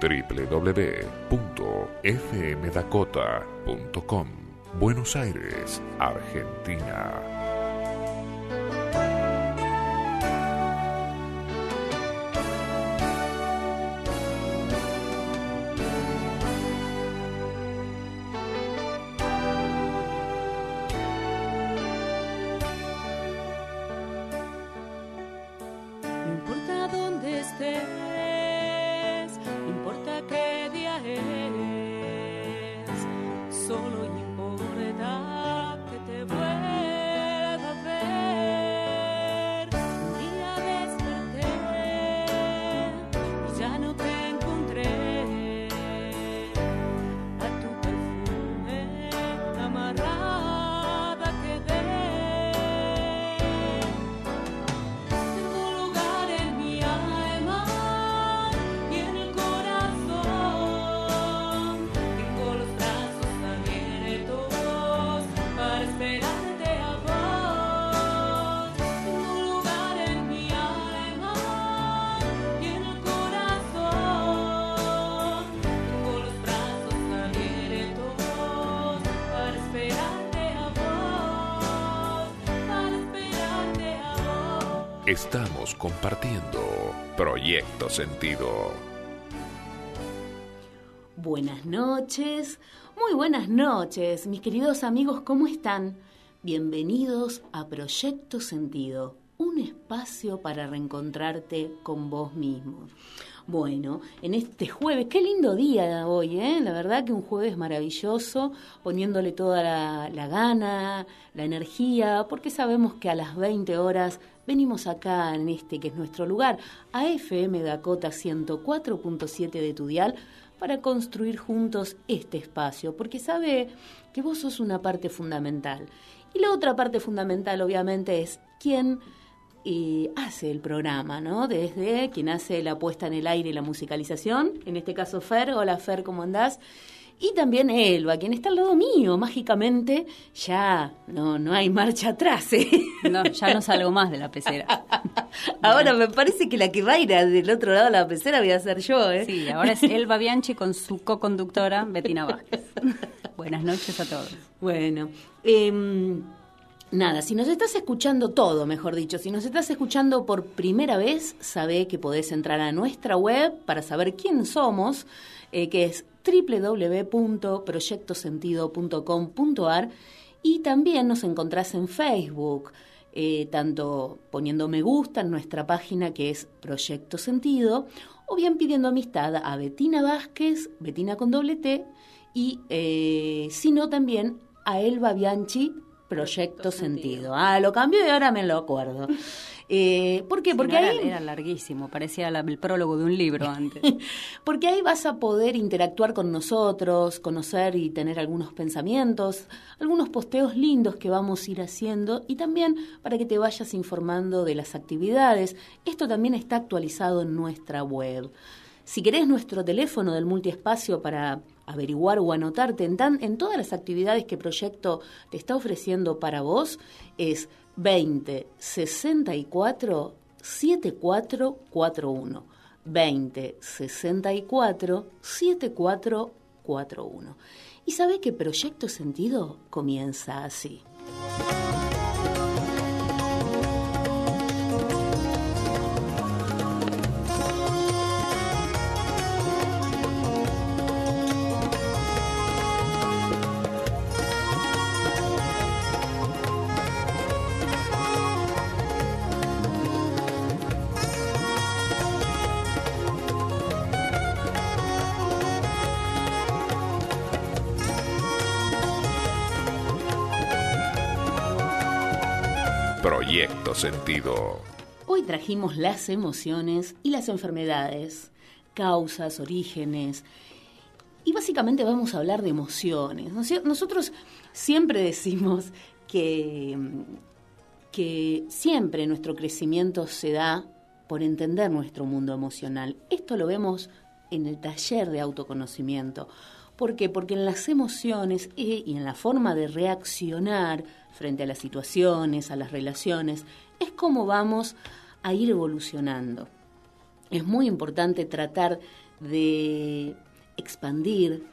www.fmdakota.com Buenos Aires, Argentina. Buenas noches, muy buenas noches, mis queridos amigos, ¿cómo están? Bienvenidos a Proyecto Sentido, un espacio para reencontrarte con vos mismo. Bueno, en este jueves, qué lindo día hoy, ¿eh? La verdad que un jueves maravilloso, poniéndole toda la, gana, la energía, porque sabemos que a las 20 horas venimos acá en este que es nuestro lugar, a FM Dakota 104.7 de Tudial, para construir juntos este espacio, porque sabe que vos sos una parte fundamental. Y la otra parte fundamental, obviamente, es quién eh, hace el programa, ¿no? Desde quien hace la puesta en el aire y la musicalización, en este caso Fer. Hola Fer, ¿cómo andás? Y también Elba, quien está al lado mío, mágicamente, ya no, no hay marcha atrás. ¿eh? No, ya no salgo más de la pecera. ahora me parece que la que va a ir del otro lado de la pecera voy a ser yo. ¿eh? Sí, ahora es Elba Bianchi con su co-conductora Betina Vázquez. Buenas noches a todos. Bueno, eh, Nada, si nos estás escuchando todo, mejor dicho, si nos estás escuchando por primera vez, sabe que podés entrar a nuestra web para saber quién somos, eh, que es www.proyectosentido.com.ar y también nos encontrás en Facebook, eh, tanto poniendo me gusta en nuestra página que es Proyecto Sentido, o bien pidiendo amistad a Betina Vázquez, Betina con doble T, y eh, sino también a Elba Bianchi, Proyecto Sentido. Ah, lo cambió y ahora me lo acuerdo. Eh, ¿Por qué? Porque ahí... Era, larguísimo, parecía el prólogo de un libro antes. Porque ahí vas a poder interactuar con nosotros, conocer y tener algunos pensamientos, algunos posteos lindos que vamos a ir haciendo y también para que te vayas informando de las actividades. Esto también está actualizado en nuestra web. Si querés nuestro teléfono del multiespacio para averiguar o anotarte en, en todas las actividades que Proyecto te está ofreciendo para vos, es 20 64 7441. 20 64 7441. Y sabe que Proyecto Sentido comienza así. Sentido. Hoy trajimos las emociones y las enfermedades, causas, orígenes. Y básicamente vamos a hablar de emociones. Nosotros siempre decimos que, que siempre nuestro crecimiento se da por entender nuestro mundo emocional. Esto lo vemos en el taller de autoconocimiento. ¿Por qué? Porque en las emociones y en la forma de reaccionar frente a las situaciones, a las relaciones, es como vamos a ir evolucionando. es muy importante tratar de expandir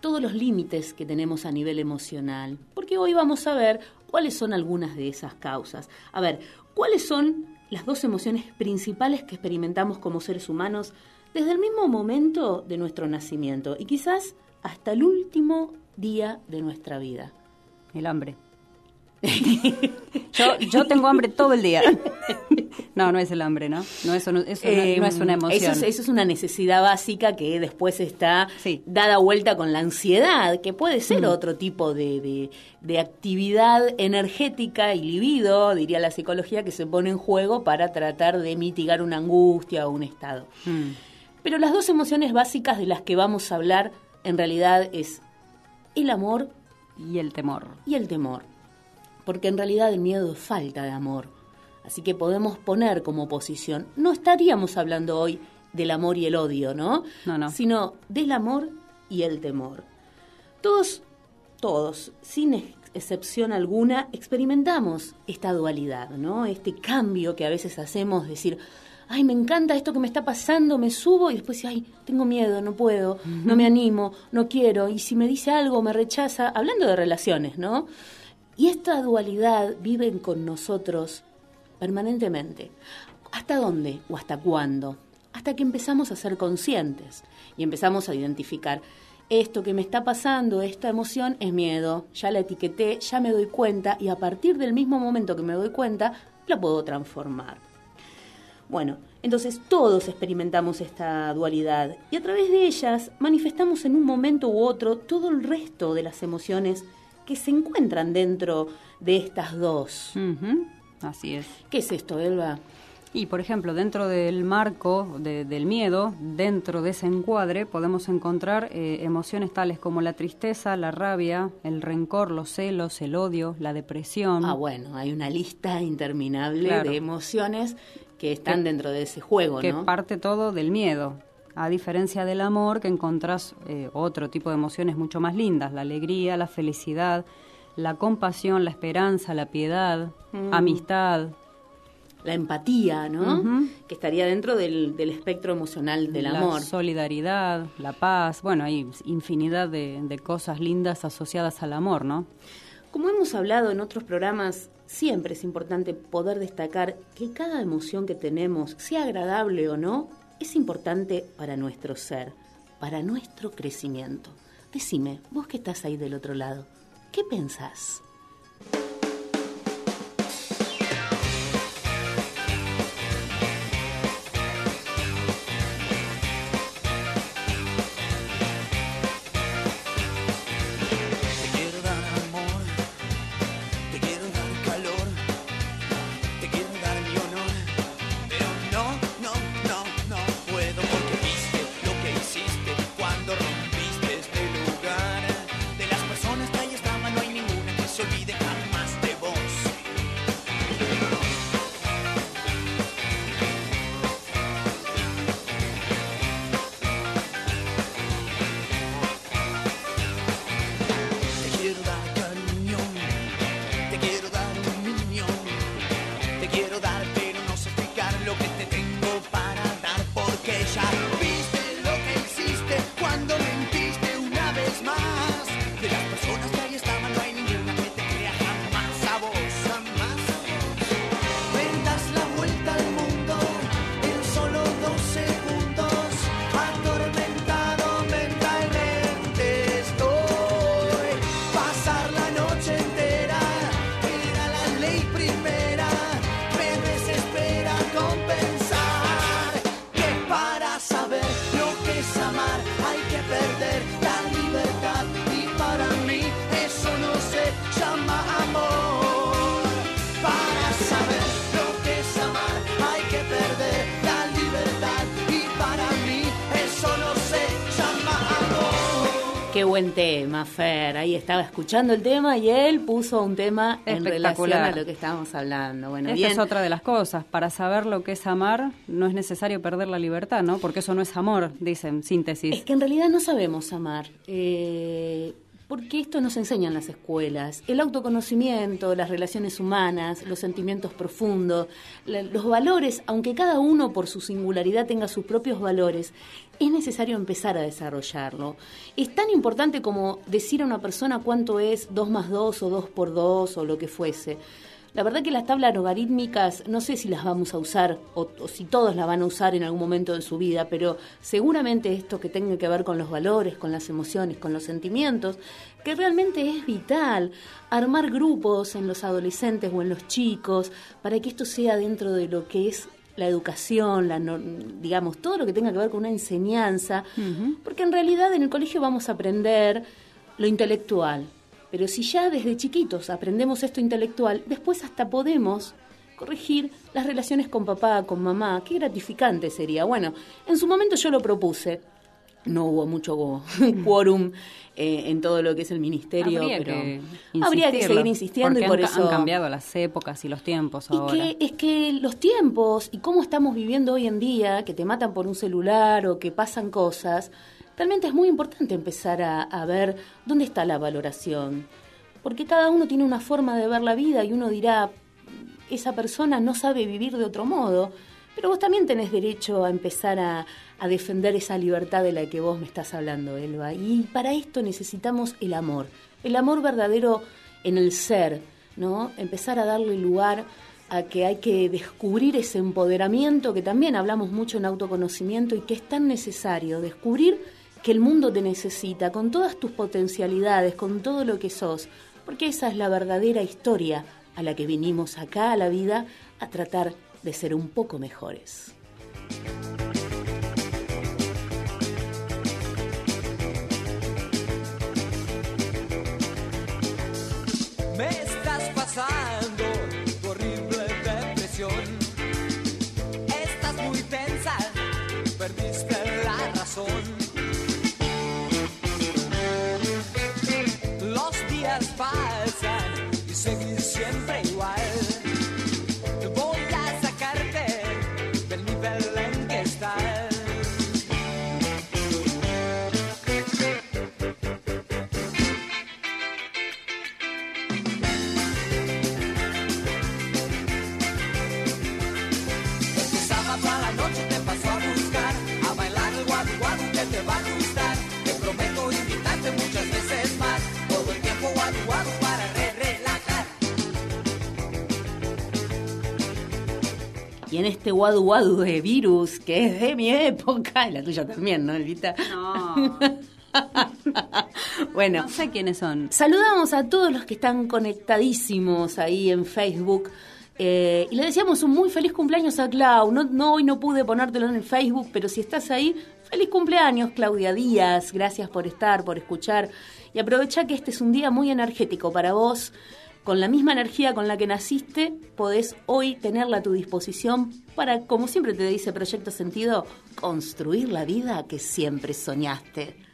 todos los límites que tenemos a nivel emocional, porque hoy vamos a ver cuáles son algunas de esas causas. A ver, ¿cuáles son las dos emociones principales que experimentamos como seres humanos desde el mismo momento de nuestro nacimiento y quizás hasta el último día de nuestra vida? El hambre. yo, yo tengo hambre todo el día. No, no es el hambre, ¿no? No, eso no, eso no, es una em, emoción. Eso es, una necesidad básica que después está dada vuelta con la ansiedad, que puede ser otro tipo de, de, actividad energética y libido, diría la psicología, que se pone en juego para tratar de mitigar una angustia o un estado. Mm. Pero las dos emociones básicas de las que vamos a hablar en realidad es el amor y el temor. Y el temor. Porque en realidad el miedo es falta de amor Así que podemos poner como posición, no estaríamos hablando hoy del amor y el odio, ¿no? No, no. Sino del amor y el temor. Todos, todos, sin excepción alguna, experimentamos esta dualidad, ¿no? Este cambio que a veces hacemos, decir, ay, me encanta esto que me está pasando, me subo y después, ay, tengo miedo, no puedo, no me animo, no quiero, y si me dice algo, me rechaza, hablando de relaciones, ¿no? Y esta dualidad vive con nosotros permanentemente. ¿Hasta dónde o hasta cuándo? Hasta que empezamos a ser conscientes y empezamos a identificar esto que me está pasando, esta emoción es miedo, ya la etiqueté, ya me doy cuenta y a partir del mismo momento que me doy cuenta, la puedo transformar. Bueno, entonces todos experimentamos esta dualidad y a través de ellas manifestamos en un momento u otro todo el resto de las emociones que se encuentran dentro de estas dos. Así es. ¿Qué es esto, Elba? Y, por ejemplo, dentro del marco del miedo, dentro de ese encuadre, podemos encontrar eh, emociones tales como la tristeza, la rabia, el rencor, los celos, el odio, la depresión. Ah, bueno, hay una lista interminable de emociones que están dentro de ese juego, que parte todo del miedo. A diferencia del amor, que encontrás eh, otro tipo de emociones mucho más lindas, la alegría, la felicidad, la compasión, la esperanza, la piedad, mm. amistad. La empatía, ¿no? Que estaría dentro del, espectro emocional del amor. La solidaridad, la paz, bueno, hay infinidad de, de cosas lindas asociadas al amor, ¿no? Como hemos hablado en otros programas, siempre es importante poder destacar que cada emoción que tenemos, sea agradable o no, es importante para nuestro ser, para nuestro crecimiento. Decime, vos que estás ahí del otro lado, ¿Qué pensás? Buen tema, Fer. Ahí estaba escuchando el tema y él puso un tema en relación a lo que estábamos hablando. Bueno, Esta es otra de las cosas. Para saber lo que es amar, no es necesario perder la libertad, ¿no? Porque eso no es amor, dicen, síntesis. Es que en realidad no sabemos amar. Eh, porque esto nos enseña en las escuelas. El autoconocimiento, las relaciones humanas, los sentimientos profundos, los valores, aunque cada uno por su singularidad tenga sus propios valores, es necesario empezar a desarrollarlo. Es tan importante como decir a una persona cuánto es 2 más 2 o 2 por 2 o lo que fuese. La verdad que las tablas logarítmicas no sé si las vamos a usar o, si todos las van a usar en algún momento de su vida, pero seguramente esto que tenga que ver con los valores, con las emociones, con los sentimientos, que realmente es vital armar grupos en los adolescentes o en los chicos para que esto sea dentro de lo que es la educación, la, digamos, todo lo que tenga que ver con una enseñanza, porque en realidad en el colegio vamos a aprender lo intelectual, pero si ya desde chiquitos aprendemos esto intelectual, después hasta podemos corregir las relaciones con papá, con mamá. Qué gratificante sería. Bueno, en su momento yo lo propuse. No hubo mucho quórum eh, en todo lo que es el ministerio, pero habría que seguir insistiendo y por eso han cambiado las épocas y los tiempos ahora. Que, es que los tiempos y cómo estamos viviendo hoy en día, que te matan por un celular o que pasan cosas, realmente es muy importante empezar a, ver dónde está la valoración, porque cada uno tiene una forma de ver la vida y uno dirá, esa persona no sabe vivir de otro modo, pero vos también tenés derecho a empezar a, defender esa libertad de la que vos me estás hablando, Elba. Y para esto necesitamos el amor, el amor verdadero en el ser, ¿no? Empezar a darle lugar a que hay que descubrir ese empoderamiento que también hablamos mucho en autoconocimiento y que es tan necesario, descubrir que el mundo te necesita, con todas tus potencialidades, con todo lo que sos, porque esa es la verdadera historia a la que vinimos acá a la vida a tratar de ser un poco mejores. En este guadu guadu de virus que es de mi época, y la tuya también, ¿no, Elvita? No. bueno. No sé quiénes son. Saludamos a todos los que están conectadísimos ahí en Facebook. Eh, y le decíamos un muy feliz cumpleaños a Clau. No, no, hoy no pude ponértelo en el Facebook, pero si estás ahí, feliz cumpleaños, Claudia Díaz. Gracias por estar, por escuchar. Y aprovecha que este es un día muy energético para vos con la misma energía con la que naciste, podés hoy tenerla a tu disposición para, como siempre te dice Proyecto Sentido, construir la vida que siempre soñaste.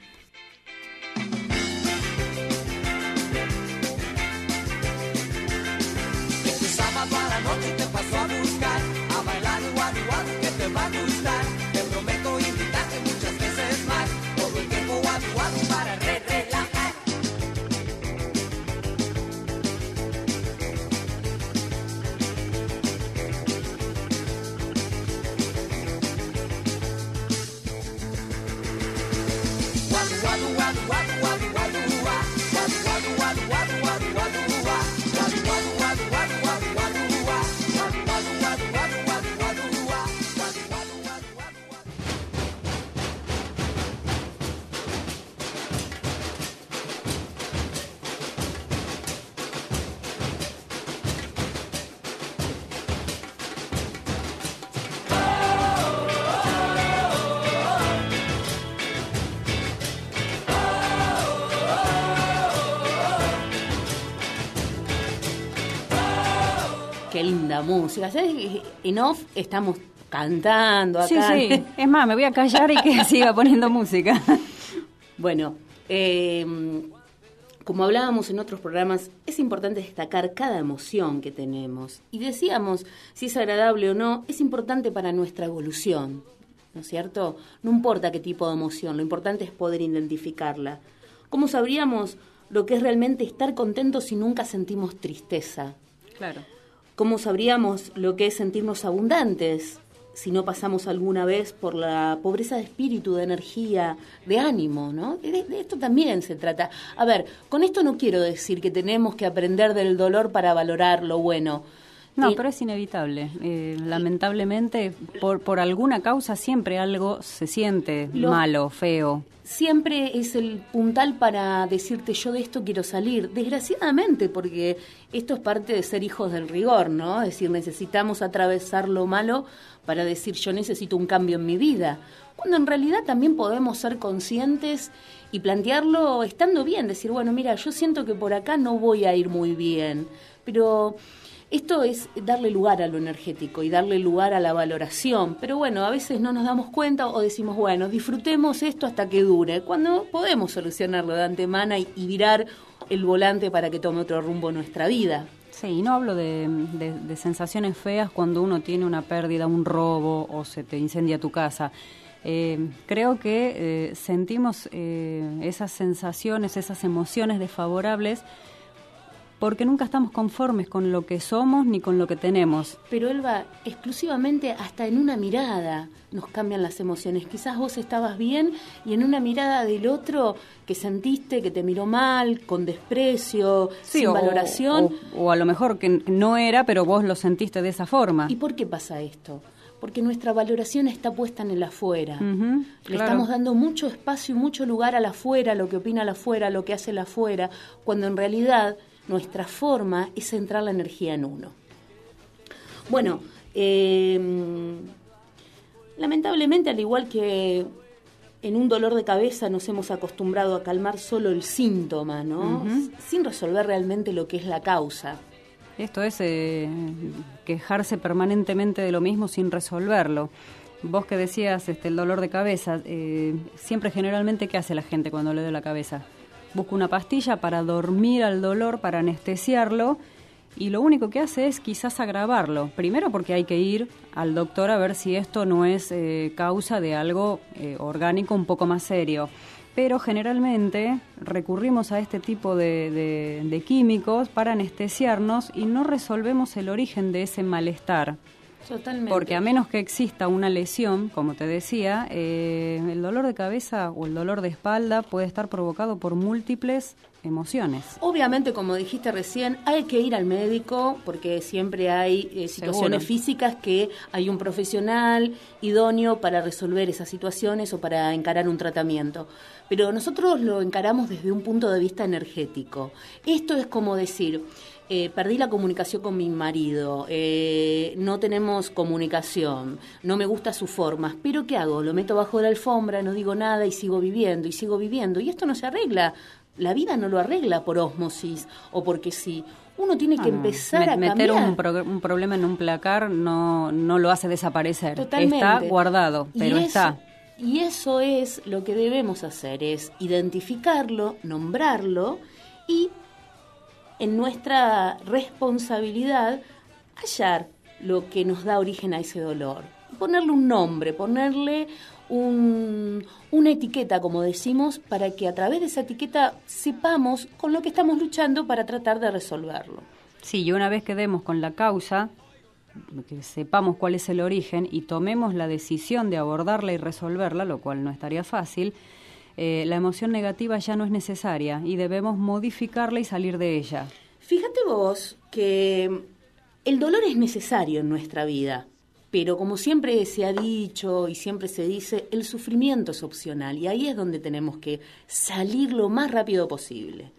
Música. ¿Sabes? En off estamos cantando acá. Sí, sí. Es más, me voy a callar y que siga poniendo música. Bueno, eh, como hablábamos en otros programas, es importante destacar cada emoción que tenemos. Y decíamos, si es agradable o no, es importante para nuestra evolución. ¿No es cierto? No importa qué tipo de emoción, lo importante es poder identificarla. ¿Cómo sabríamos lo que es realmente estar contentos si nunca sentimos tristeza. Claro. ¿Cómo sabríamos lo que es sentirnos abundantes si no pasamos alguna vez por la pobreza de espíritu, de energía, de ánimo, ¿no? De, de esto también se trata. A ver, con esto no quiero decir que tenemos que aprender del dolor para valorar lo bueno. No, Eh, pero es inevitable. Eh, lamentablemente, por, por alguna causa siempre algo se siente Lo- malo, feo. Siempre es el puntal para decirte yo de esto quiero salir. Desgraciadamente, porque esto es parte de ser hijos del rigor, ¿no? Es decir, necesitamos atravesar lo malo para decir yo necesito un cambio en mi vida. Cuando en realidad también podemos ser conscientes y plantearlo estando bien, decir, bueno, mira, yo siento que por acá no voy a ir muy bien, pero esto es darle lugar a lo energético y darle lugar a la valoración. Pero bueno, a veces no nos damos cuenta o decimos, bueno, disfrutemos esto hasta que dure, cuando podemos solucionarlo de antemana y, virar el volante para que tome otro rumbo nuestra vida. Sí, y no hablo de sensaciones feas cuando uno tiene una pérdida, un robo o se te incendia tu casa. Eh, creo que eh, sentimos eh, esas sensaciones, esas emociones desfavorables porque nunca estamos conformes con lo que somos ni con lo que tenemos. Pero Elba, exclusivamente hasta en una mirada nos cambian las emociones. Quizás vos estabas bien y en una mirada del otro que sentiste que te miró mal, con desprecio, sin o- valoración. O, o a lo mejor que no era, pero vos lo sentiste de esa forma. ¿Y por qué pasa esto? Porque nuestra valoración está puesta en el afuera. Le claro. estamos dando mucho espacio y mucho lugar al afuera, lo que opina el afuera, lo que hace el afuera, cuando en realidad nuestra forma es centrar la energía en uno. Bueno, eh, lamentablemente, al igual que en un dolor de cabeza nos hemos acostumbrado a calmar solo el síntoma, ¿no? Sin resolver realmente lo que es la causa. Esto es eh, quejarse permanentemente de lo mismo sin resolverlo. Vos que decías este, el dolor de cabeza, eh, siempre generalmente, ¿qué hace la gente cuando le duele la cabeza? Busca una pastilla para dormir al dolor, para anestesiarlo, y lo único que hace es quizás agravarlo. Primero porque hay que ir al doctor a ver si esto no es eh, causa de algo eh, orgánico un poco más serio. Pero generalmente recurrimos a este tipo de, químicos para anestesiarnos y no resolvemos el origen de ese malestar. Totalmente. Porque a menos que exista una lesión, como te decía, eh, el dolor de cabeza o el dolor de espalda puede estar provocado por múltiples emociones. Obviamente, como dijiste recién, hay que ir al médico porque siempre hay eh, situaciones Seguro. físicas que hay un profesional idóneo para resolver esas situaciones o para encarar un tratamiento. Pero nosotros lo encaramos desde un punto de vista energético. Esto es como decir, eh, perdí la comunicación con mi marido, eh, no tenemos comunicación, no me gusta sus formas, pero ¿qué hago? Lo meto bajo la alfombra, no digo nada y sigo viviendo y sigo viviendo. Y esto no se arregla. La vida no lo arregla por ósmosis o porque sí. Uno tiene que No, empezar a meter cambiar. un, pro- un problema en un placar no, no lo hace desaparecer. Totalmente. Está guardado, Y pero eso- está. Y eso es lo que debemos hacer, es identificarlo, nombrarlo y en nuestra responsabilidad hallar lo que nos da origen a ese dolor. Ponerle un nombre, ponerle un- una etiqueta, como decimos, para que a través de esa etiqueta sepamos con lo que estamos luchando para tratar de resolverlo. Sí, y una vez que demos con la causa, que sepamos cuál es el origen y tomemos la decisión de abordarla y resolverla, lo cual no estaría fácil, eh, la emoción negativa ya no es necesaria y debemos modificarla y salir de ella. Fíjate vos que el dolor es necesario en nuestra vida, pero como siempre se ha dicho y siempre se dice, el sufrimiento es opcional y ahí es donde tenemos que salir lo más rápido posible,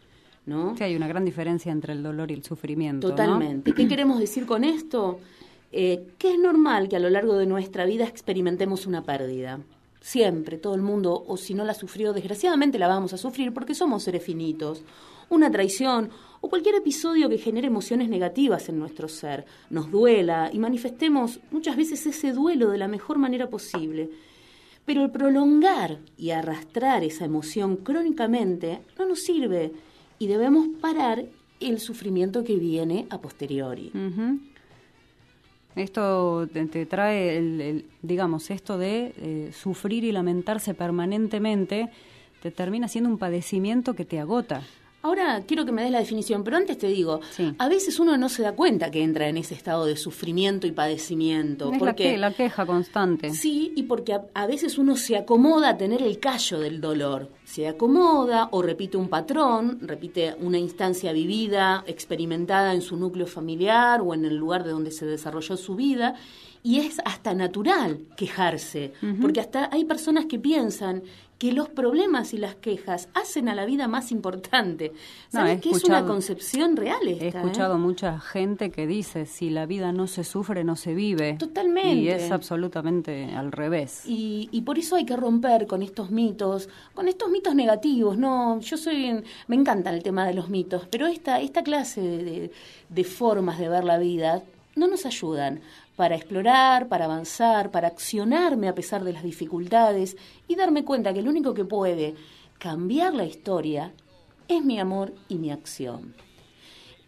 ¿no? Sí, hay una gran diferencia entre el dolor y el sufrimiento. ¿no? Totalmente. ¿Qué queremos decir con esto? Eh, que es normal que a lo largo de nuestra vida experimentemos una pérdida. Siempre, todo el mundo, o si no la sufrió, desgraciadamente la vamos a sufrir porque somos seres finitos. Una traición o cualquier episodio que genere emociones negativas en nuestro ser, nos duela y manifestemos muchas veces ese duelo de la mejor manera posible. Pero el prolongar y arrastrar esa emoción crónicamente no nos sirve y debemos parar el sufrimiento que viene a posteriori. Esto te, te trae, el, el- digamos, esto de eh, sufrir y lamentarse permanentemente, te termina siendo un padecimiento que te agota. Ahora quiero que me des la definición, pero antes te digo, Sí. a veces uno no se da cuenta que entra en ese estado de sufrimiento y padecimiento. Es la, porque que- la queja constante. Sí, y porque a, a veces uno se acomoda a tener el callo del dolor. Se acomoda o repite un patrón, repite una instancia vivida, experimentada en su núcleo familiar o en el lugar de donde se desarrolló su vida. Y es hasta natural quejarse, porque hasta hay personas que piensan que los problemas y las quejas hacen a la vida más importante. No, ¿Sabes he que es una concepción real esta? He eh? escuchado mucha gente que dice, si la vida no se sufre, no se vive. Totalmente. Y es absolutamente al revés. Y, y por eso hay que romper con estos mitos, con estos mitos negativos. No, yo soy, me encanta el tema de los mitos, pero esta, esta clase de formas de ver la vida no nos ayudan para explorar, para avanzar, para accionarme a pesar de las dificultades y darme cuenta que lo único que puede cambiar la historia es mi amor y mi acción.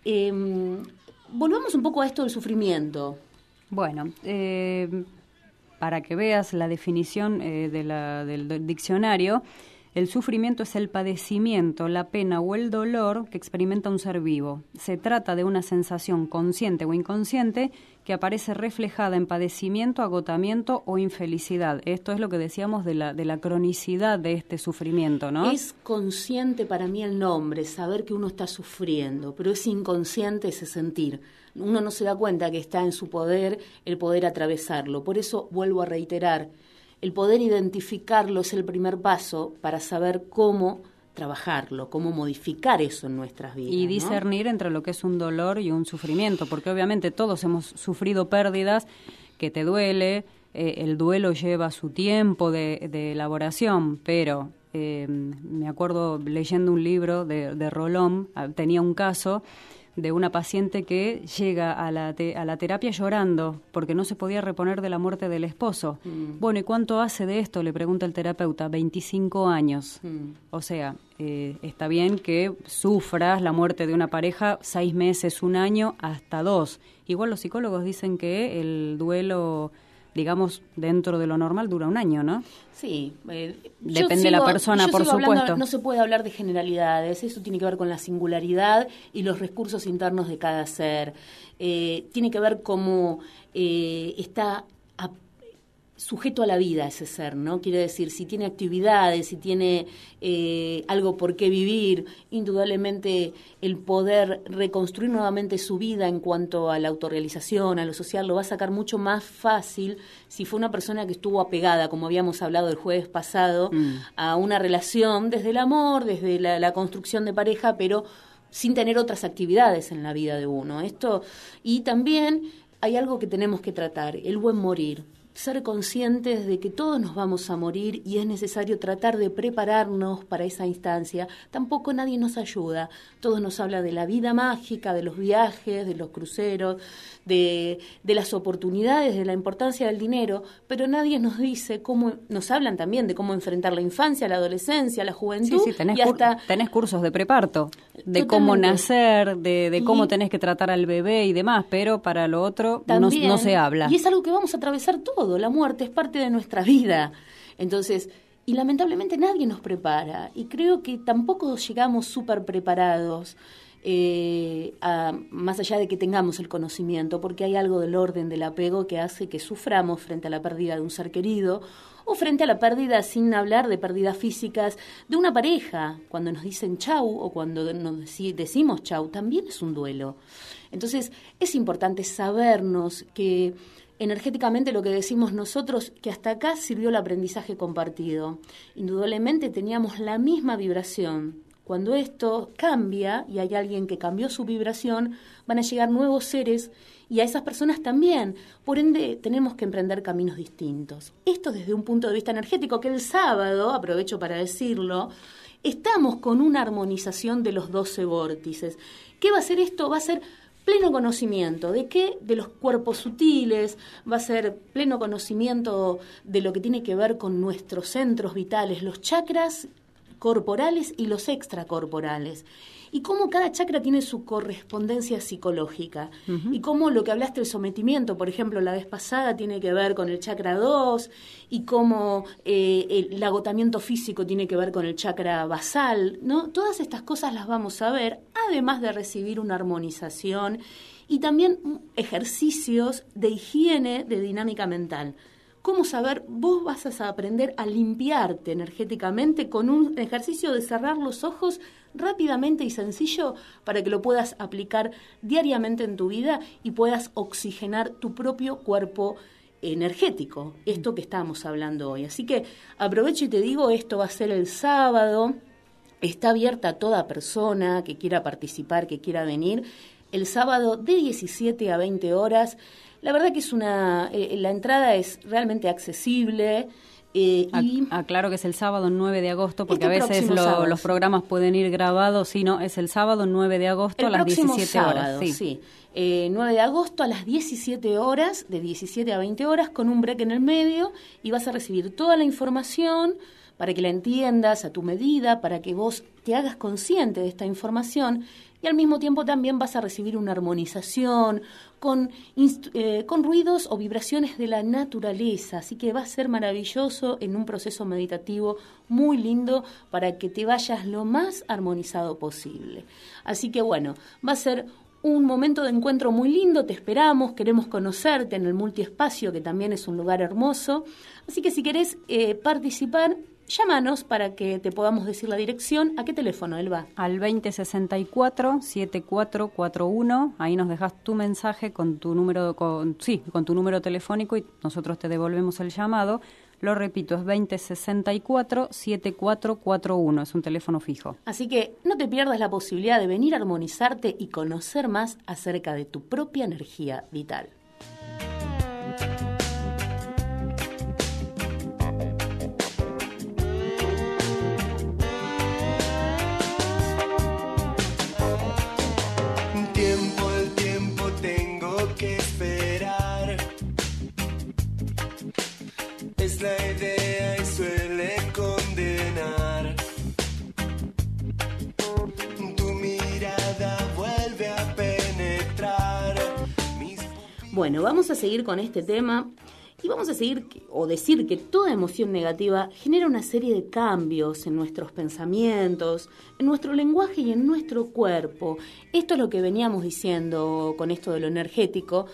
Em, volvamos un poco a esto del sufrimiento. Bueno, eh, para que veas la definición eh, del diccionario, el sufrimiento es el padecimiento, la pena o el dolor que experimenta un ser vivo. Se trata de una sensación consciente o inconsciente que aparece reflejada en padecimiento, agotamiento o infelicidad. Esto es lo que decíamos de la, de la cronicidad de este sufrimiento, ¿no? Es consciente para mí el nombre, saber que uno está sufriendo, pero es inconsciente ese sentir. Uno no se da cuenta que está en su poder el poder atravesarlo. Por eso vuelvo a reiterar, el poder identificarlo es el primer paso para saber cómo trabajarlo, cómo modificar eso en nuestras vidas. y ¿no? discernir entre lo que es un dolor y un sufrimiento, porque obviamente todos hemos sufrido pérdidas que te duele, eh, el duelo lleva su tiempo de, de elaboración, pero eh, me acuerdo leyendo un libro de, de Rolón, ah, tenía un caso de una paciente que llega a la, te- a la terapia llorando porque no se podía reponer de la muerte del esposo. Mm. Bueno, ¿y cuánto hace de esto? Le pregunta el terapeuta, 25 años. Mm. O sea, eh, está bien que sufras la muerte de una pareja seis meses, un año, hasta dos. Igual los psicólogos dicen que el duelo, digamos, dentro de lo normal dura un año, ¿no? Sí, eh, Depende de la persona, yo por sigo hablando- supuesto. no se puede hablar de generalidades, eso tiene que ver con la singularidad y los recursos internos de cada ser. Eh, tiene que ver cómo eh, está sujeto a la vida ese ser, ¿no? Quiere decir, si tiene actividades, si tiene eh, algo por qué vivir, indudablemente el poder reconstruir nuevamente su vida en cuanto a la autorrealización, a lo social, lo va a sacar mucho más fácil si fue una persona que estuvo apegada, como habíamos hablado el jueves pasado, a una relación desde el amor, desde la, la construcción de pareja, pero sin tener otras actividades en la vida de uno. Esto y también hay algo que tenemos que tratar, el buen morir. Ser conscientes de que todos nos vamos a morir y es necesario tratar de prepararnos para esa instancia. Tampoco nadie nos ayuda. Todos nos habla de la vida mágica, de los viajes, de los cruceros, de, de las oportunidades, de la importancia del dinero, pero nadie nos dice cómo, nos hablan también de cómo enfrentar la infancia, la adolescencia, la Sí, juventud sí, tenés, y cur- tenés cursos de preparto, de cómo nacer, de, de cómo Y- tenés que tratar al bebé y demás, pero para lo otro no, no se habla. Y es algo que vamos a atravesar todo. La muerte es parte de nuestra vida. Entonces, y lamentablemente nadie nos prepara. Y creo que tampoco llegamos súper preparados. Eh, más allá de que tengamos el conocimiento, porque hay algo del orden del apego que hace que suframos frente a la pérdida de un ser querido o frente a la pérdida, sin hablar de pérdidas físicas, de una pareja. Cuando nos dicen chau o cuando nos deci- decimos chau, también es un duelo. Entonces, es importante sabernos que energéticamente lo que decimos nosotros, que hasta acá sirvió el aprendizaje compartido. Indudablemente teníamos la misma vibración. Cuando esto cambia y hay alguien que cambió su vibración, van a llegar nuevos seres y a esas personas también. Por ende, tenemos que emprender caminos distintos. Esto desde un punto de vista energético, que el sábado, aprovecho para decirlo, estamos con una armonización de los 12 vórtices. ¿Qué va a ser esto? Va a ser pleno conocimiento de qué de los cuerpos sutiles va a ser pleno conocimiento de lo que tiene que ver con nuestros centros vitales los chakras corporales y los extracorporales y cómo cada chakra tiene su correspondencia psicológica y cómo lo que hablaste del sometimiento, por ejemplo, la vez pasada tiene que ver con el chakra 2 y cómo eh, el, agotamiento físico tiene que ver con el chakra basal, ¿no? Todas estas cosas las vamos a ver, además de recibir una armonización y también ejercicios de higiene de dinámica mental. ¿Cómo saber? Vos vas a aprender a limpiarte energéticamente con un ejercicio de cerrar los ojos rápidamente y sencillo para que lo puedas aplicar diariamente en tu vida y puedas oxigenar tu propio cuerpo energético, esto que estamos hablando hoy. Así que aprovecho y te digo, esto va a ser el sábado, está abierta a toda persona que quiera participar, que quiera venir, el sábado de 17 a 20 horas. La verdad que es una, eh, la entrada es realmente accesible. Eh, y Aclaro que es el sábado 9 de agosto, porque a este veces los programas pueden ir grabados, sino es el sábado 9 de agosto a las 17 horas. Sí. sí. Eh, 9 de agosto a las 17 horas, de 17 a 20 horas, con un break en el medio, y vas a recibir toda la información para que la entiendas a tu medida, para que vos te hagas consciente de esta información y al mismo tiempo también vas a recibir una armonización con, eh, con ruidos o vibraciones de la naturaleza, así que va a ser maravilloso en un proceso meditativo muy lindo para que te vayas lo más armonizado posible. Así que bueno, va a ser un momento de encuentro muy lindo, te esperamos, queremos conocerte en el multiespacio, que también es un lugar hermoso. Así que si querés eh, participar, Llámanos para que te podamos decir la dirección. ¿A qué teléfono, Elba? Al 2064-7441. Ahí nos dejas tu mensaje con tu número, con, sí, con tu número telefónico y nosotros te devolvemos el llamado. Lo repito, es 2064-7441. Es un teléfono fijo. Así que no te pierdas la posibilidad de venir a armonizarte y conocer más acerca de tu propia energía vital. Bueno, vamos a seguir con este tema y vamos a seguir o decir que toda emoción negativa genera una serie de cambios en nuestros pensamientos, en nuestro lenguaje y en nuestro cuerpo. Esto es lo que veníamos diciendo con esto de lo energético.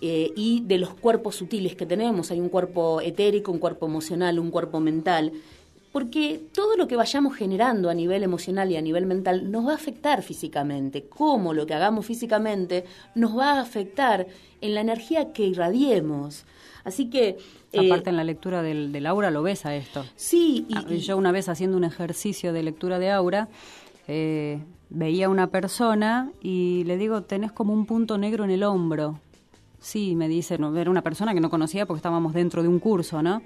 Eh, y de los cuerpos sutiles que tenemos. Hay un cuerpo etérico, un cuerpo emocional, un cuerpo mental porque todo lo que vayamos generando a nivel emocional y a nivel mental nos va a afectar físicamente, cómo lo que hagamos físicamente nos va a afectar en la energía que irradiemos. Así que... Eh, Aparte en la lectura del, aura lo ves a esto. Sí. Ah, y, Yo una vez haciendo un ejercicio de lectura de aura, eh, veía a una persona y le digo, tenés como un punto negro en el hombro. Sí, me dice, no, era una persona que no conocía porque estábamos dentro de un curso, ¿no?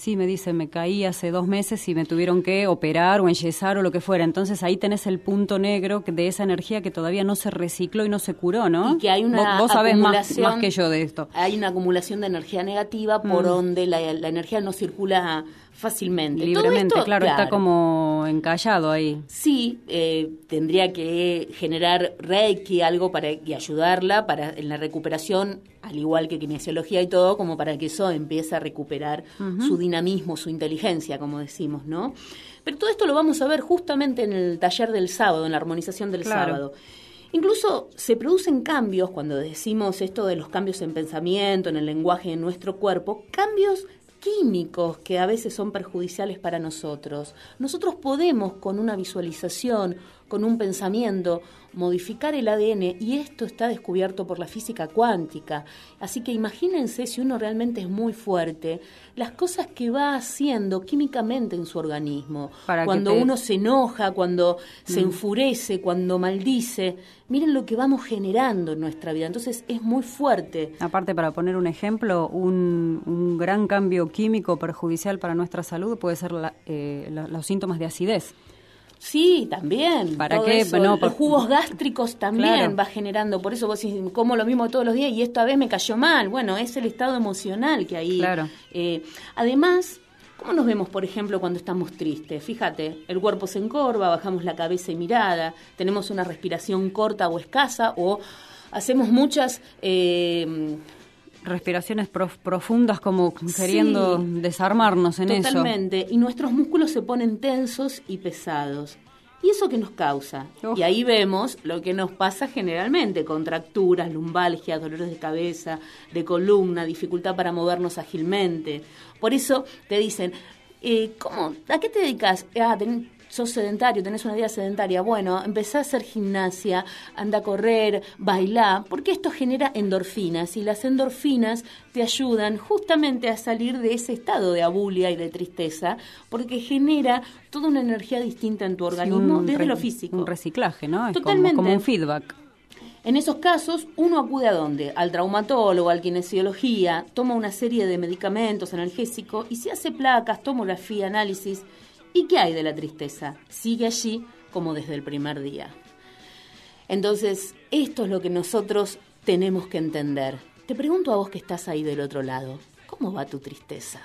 Sí, me dice, me caí hace dos meses y me tuvieron que operar o enyesar o lo que fuera. Entonces ahí tenés el punto negro de esa energía que todavía no se recicló y no se curó, ¿no? Y que hay una vos, sabés más, más, que yo de esto. Hay una acumulación de energía negativa por mm. donde la, la energía no circula fácilmente. Libremente, claro, está como encallado ahí. Sí, eh, tendría que generar Reiki, algo para y ayudarla para en la recuperación, al igual que kinesiología y todo, como para que eso empiece a recuperar su dinamismo, su inteligencia, como decimos, ¿no? Pero todo esto lo vamos a ver justamente en el taller del sábado, en la armonización del sábado. Incluso se producen cambios, cuando decimos esto de los cambios en pensamiento, en el lenguaje de nuestro cuerpo, cambios químicos que a veces son perjudiciales para nosotros. Nosotros podemos con una visualización, con un pensamiento, modificar el ADN y esto está descubierto por la física cuántica. Así que imagínense si uno realmente es muy fuerte, las cosas que va haciendo químicamente en su organismo. cuando uno se enoja, cuando se mm. enfurece, cuando maldice, miren lo que vamos generando en nuestra vida. Entonces es muy fuerte. Aparte, para poner un ejemplo, un, gran cambio químico perjudicial para nuestra salud puede ser eh, los síntomas de acidez. Sí, también. ¿Para qué? Bueno, Los jugos gástricos también va generando. Por eso vos decís, como lo mismo todos los días y esta vez me cayó mal. Bueno, es el estado emocional que ahí. Claro. Eh, además, ¿Cómo nos vemos, por ejemplo, cuando estamos tristes? Fíjate, el cuerpo se encorva, bajamos la cabeza y mirada, tenemos una respiración corta o escasa o hacemos muchas... eh, Respiraciones prof- profundas como queriendo desarmarnos en eso. Totalmente. Y nuestros músculos se ponen tensos y pesados. ¿Y eso qué nos causa? Uf. Y ahí vemos lo que nos pasa generalmente, contracturas, lumbalgias, dolores de cabeza, de columna, dificultad para movernos ágilmente. Por eso te dicen, eh, ¿cómo? ¿A qué te dedicas? Ah, ten- sos sedentario, tenés una vida sedentaria. Bueno, empezá a hacer gimnasia, anda a correr, bailá, porque esto genera endorfinas y las endorfinas te ayudan justamente a salir de ese estado de abulia y de tristeza, porque genera toda una energía distinta en tu organismo desde lo físico. Un reciclaje, ¿no? Es como- Totalmente. Como, un feedback. En esos casos, uno acude a dónde? Al traumatólogo, al kinesiología, toma una serie de medicamentos analgésicos y se hace placas, tomografía, análisis. ¿Y qué hay de la tristeza? Sigue allí como desde el primer día. Entonces, esto es lo que nosotros tenemos que entender. Te pregunto a vos que estás ahí del otro lado, ¿cómo va tu tristeza?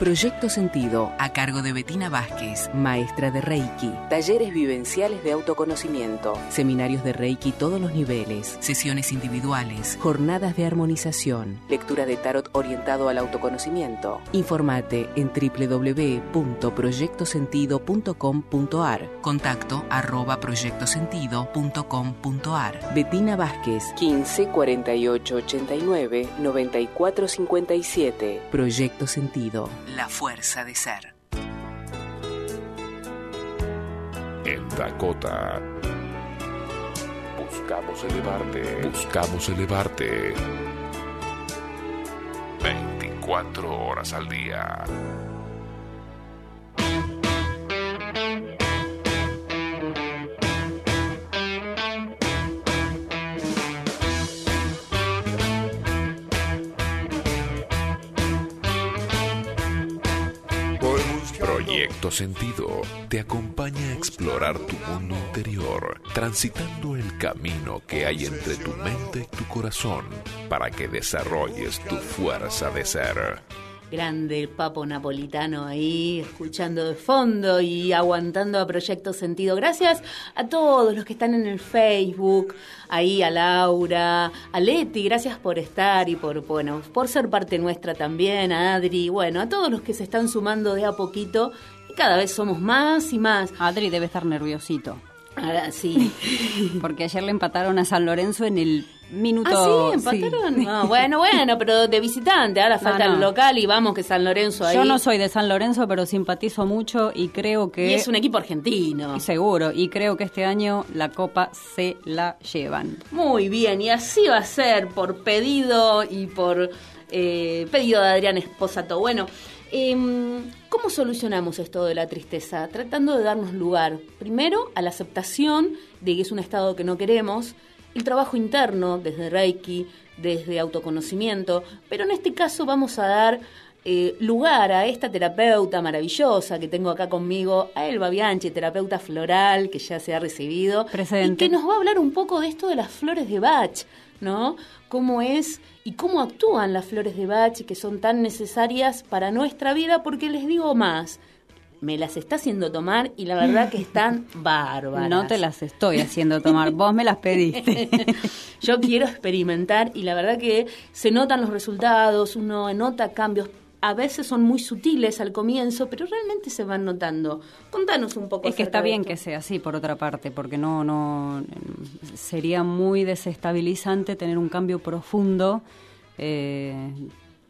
Proyecto Sentido, a cargo de Betina Vázquez, maestra de Reiki. Talleres vivenciales de autoconocimiento, seminarios de Reiki todos los niveles, sesiones individuales, jornadas de armonización, lectura de tarot orientado al autoconocimiento. Informate en www.proyectosentido.com.ar. Contacto arroba proyectosentido.com.ar. Betina Vázquez, 15 48 89 94 57. Proyecto Sentido, la fuerza de ser. En Dakota. Buscamos elevarte. Buscamos elevarte. 24 horas al día. Proyecto Sentido te acompaña a explorar tu mundo interior, transitando el camino que hay entre tu mente y tu corazón para que desarrolles tu fuerza de ser. Grande el papo napolitano ahí, escuchando de fondo y aguantando a Proyecto Sentido. Gracias a todos los que están en el Facebook, ahí a Laura, a Leti, gracias por estar y por, bueno, por ser parte nuestra también, a Adri, bueno, a todos los que se están sumando de a poquito y cada vez somos más y más. Adri debe estar nerviosito. Ahora sí. Porque ayer le empataron a San Lorenzo en el minuto. Ah, sí, empataron. No, bueno, bueno, pero de visitante. Ahora falta no. el local y vamos que San Lorenzo ahí. Yo no soy de San Lorenzo, pero simpatizo mucho y creo que. Y es un equipo argentino. Seguro, y creo que este año la copa se la llevan. Muy bien, y así va a ser por pedido y por eh, pedido de Adrián Esposato. Bueno, em, ¿cómo solucionamos esto de la tristeza? Tratando de darnos lugar, primero, a la aceptación de que es un estado que no queremos, el trabajo interno desde Reiki, desde autoconocimiento, pero en este caso vamos a dar eh, lugar a esta terapeuta maravillosa que tengo acá conmigo, a Elba Bianchi, terapeuta floral que ya se ha recibido, Presente. y que nos va a hablar un poco de esto de las flores de Bach, ¿no? Cómo es y cómo actúan las flores de Bach y que son tan necesarias para nuestra vida, porque les digo más, me las está haciendo tomar y la verdad que están bárbaras. No te las estoy haciendo tomar, vos me las pediste. Yo quiero experimentar y la verdad que se notan los resultados, uno nota cambios. A veces son muy sutiles al comienzo, pero realmente se van notando. Contanos un poco. Es que está bien que sea así, por otra parte, porque no, no sería muy desestabilizante tener un cambio profundo eh,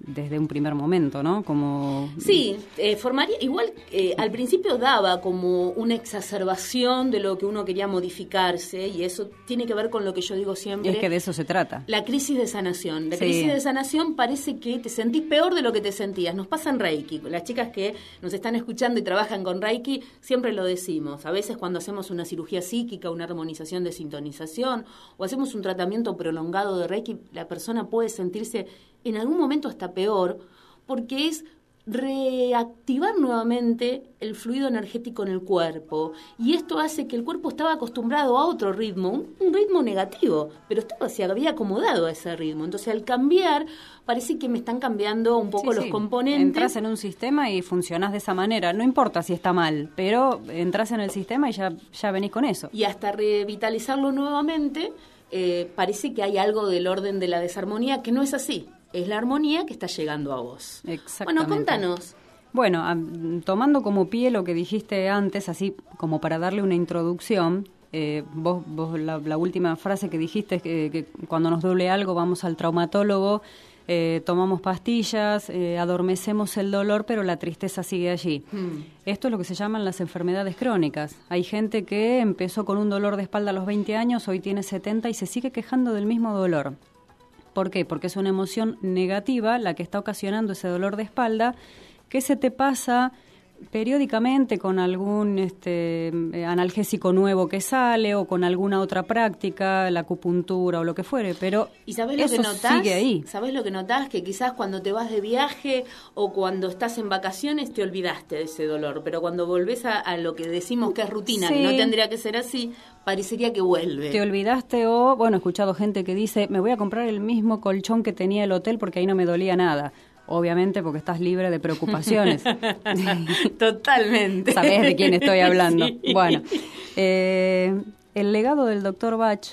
desde un primer momento, ¿no? Como Sí, eh, formaría, igual eh, al principio daba como una exacerbación de lo que uno quería modificarse y eso tiene que ver con lo que yo digo y siempre. es que de eso se trata. La crisis de sanación. La Sí. crisis de sanación parece que te sentís peor de lo que te sentías. Nos pasa en Reiki. Las chicas que nos están escuchando y trabajan con Reiki siempre lo decimos. A veces cuando hacemos una cirugía psíquica, una armonización de sintonización o hacemos un tratamiento prolongado de Reiki, la persona puede sentirse en algún momento hasta peor porque es reactivar nuevamente el fluido energético en el cuerpo. Y esto hace que el cuerpo estaba acostumbrado a otro ritmo, un, ritmo negativo, pero estaba, se había acomodado a ese ritmo. Entonces al cambiar, parece que me están cambiando un poco los componentes. Entras en un sistema y funcionás de esa manera. No importa si está mal, pero entras en el sistema y ya, ya venís con eso. Y hasta revitalizarlo nuevamente, eh, parece que hay algo del orden de la desarmonía que no es así es la armonía que está llegando a vos. Exactamente. Bueno, contanos. Bueno, tomando como pie lo que dijiste antes, así como para darle una introducción, eh, vos, vos la, última frase que dijiste es que, cuando nos duele algo vamos al traumatólogo, eh, tomamos pastillas, eh, adormecemos el dolor, pero la tristeza sigue allí. Hmm. Esto es lo que se llaman las enfermedades crónicas. Hay gente que empezó con un dolor de espalda a los 20 años, hoy tiene 70 y se sigue quejando del mismo dolor. ¿Por qué? Porque es una emoción negativa la que está ocasionando ese dolor de espalda que se te pasa periódicamente con algún este, analgésico nuevo que sale o con alguna otra práctica, la acupuntura o lo que fuere, pero ¿Y sabes lo eso que notás? sigue ahí. ¿Sabes lo que notás? Que quizás cuando te vas de viaje o cuando estás en vacaciones te olvidaste de ese dolor, pero cuando volvés a, lo que decimos que es rutina, que no tendría que ser así, parecería que vuelve. Te olvidaste o, bueno, he escuchado gente que dice, me voy a comprar el mismo colchón que tenía el hotel porque ahí no me dolía nada obviamente porque estás libre de preocupaciones. Totalmente. Sabes de quién estoy hablando. Bueno, eh, el legado del doctor Bach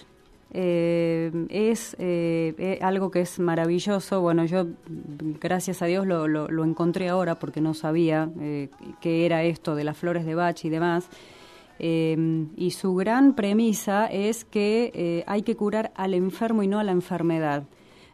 eh, es eh, algo que es maravilloso. Bueno, yo, gracias a Dios, lo, lo, encontré ahora porque no sabía qué era esto de las flores de Bach y demás. y su gran premisa es que hay que curar al enfermo y no a la enfermedad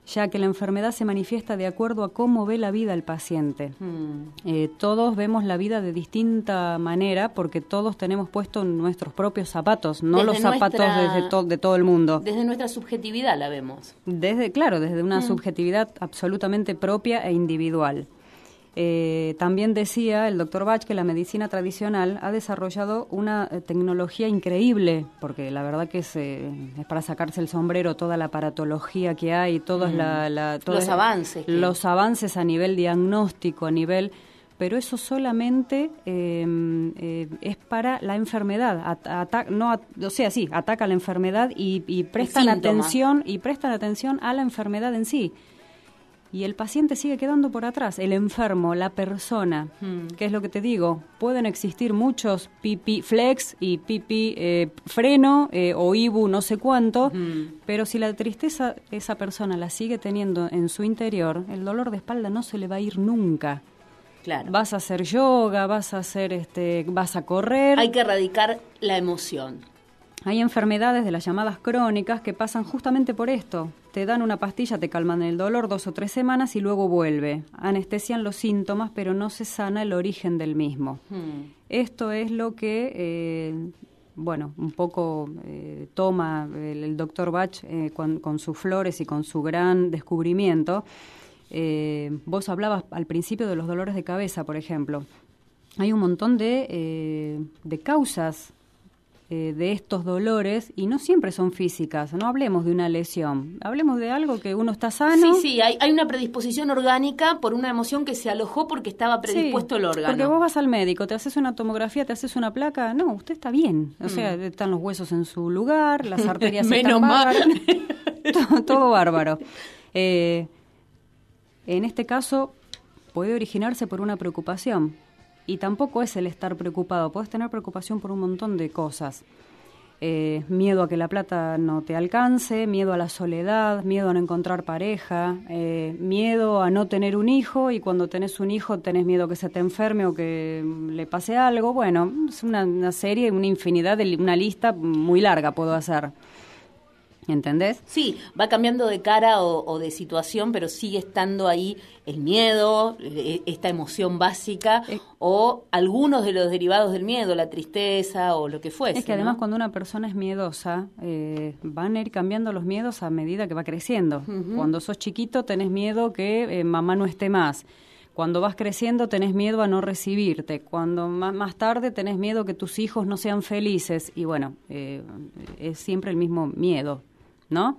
ya que la enfermedad se manifiesta de acuerdo a cómo ve la vida el paciente. Hmm. Eh, todos vemos la vida de distinta manera porque todos tenemos puestos nuestros propios zapatos, no los zapatos de, de todo el mundo. Desde nuestra subjetividad la vemos. Desde, claro, desde una hmm. subjetividad absolutamente propia e individual. Eh, también decía el doctor Bach que la medicina tradicional ha desarrollado una eh, tecnología increíble, porque la verdad que es, eh, es, para sacarse el sombrero toda la aparatología que hay, todos mm. la, los avances. Los avances a nivel diagnóstico, a nivel pero eso solamente em, es para la enfermedad, no, o sea, sí, ataca la enfermedad y, y prestan atención y prestan atención a la enfermedad en sí y el paciente sigue quedando por atrás, el enfermo, la persona. Hmm. ¿Qué es lo que te digo? Pueden existir muchos pipi flex y pipi eh, freno eh, o ibu no sé cuánto, hmm. pero si la tristeza esa persona la sigue teniendo en su interior, el dolor de espalda no se le va a ir nunca. Claro. Vas a hacer yoga, vas a hacer este, vas a correr. Hay que erradicar la emoción. Hay enfermedades de las llamadas crónicas que pasan justamente por esto. Te dan una pastilla, te calman el dolor dos o tres semanas y luego vuelve. Anestesian los síntomas, pero no se sana el origen del mismo. Hmm. Esto es lo que, eh, bueno, un poco eh, toma el, doctor Bach eh, con, sus flores y con su gran descubrimiento. vos hablabas al principio de los dolores de cabeza, por ejemplo. Hay un montón de, de causas eh, de estos dolores y no siempre son físicas, no hablemos de una lesión, hablemos de algo que uno está sano. Sí, sí, hay, hay una predisposición orgánica por una emoción que se alojó porque estaba predispuesto el órgano. Porque vos vas al médico, te haces una tomografía, te haces una placa, no, usted está bien, o sea, mm. están los huesos en su lugar, las arterias Menos mal. todo, bárbaro. Eh, en este caso puede originarse por una preocupación y tampoco es el estar preocupado, puedes tener preocupación por un montón de cosas. Eh, miedo a que la plata no te alcance, miedo a la soledad, miedo a no encontrar pareja, eh, miedo a no tener un hijo y cuando tenés un hijo tenés miedo que se te enferme o que le pase algo. Bueno, es una, una serie, una infinidad, de, una lista muy larga puedo hacer. ¿Entendés? Sí, va cambiando de cara o, de situación, pero sigue estando ahí el miedo, e, esta emoción básica, eh. o algunos de los derivados del miedo, la tristeza o lo que fuese. Es que además cuando una persona es miedosa, eh, van a ir cambiando los miedos a medida que va creciendo. Cuando sos chiquito tenés miedo que eh, mamá no esté más. Cuando vas creciendo tenés miedo a no recibirte. Cuando más, tarde tenés miedo que tus hijos no sean felices. Y bueno, es siempre el mismo miedo ¿no?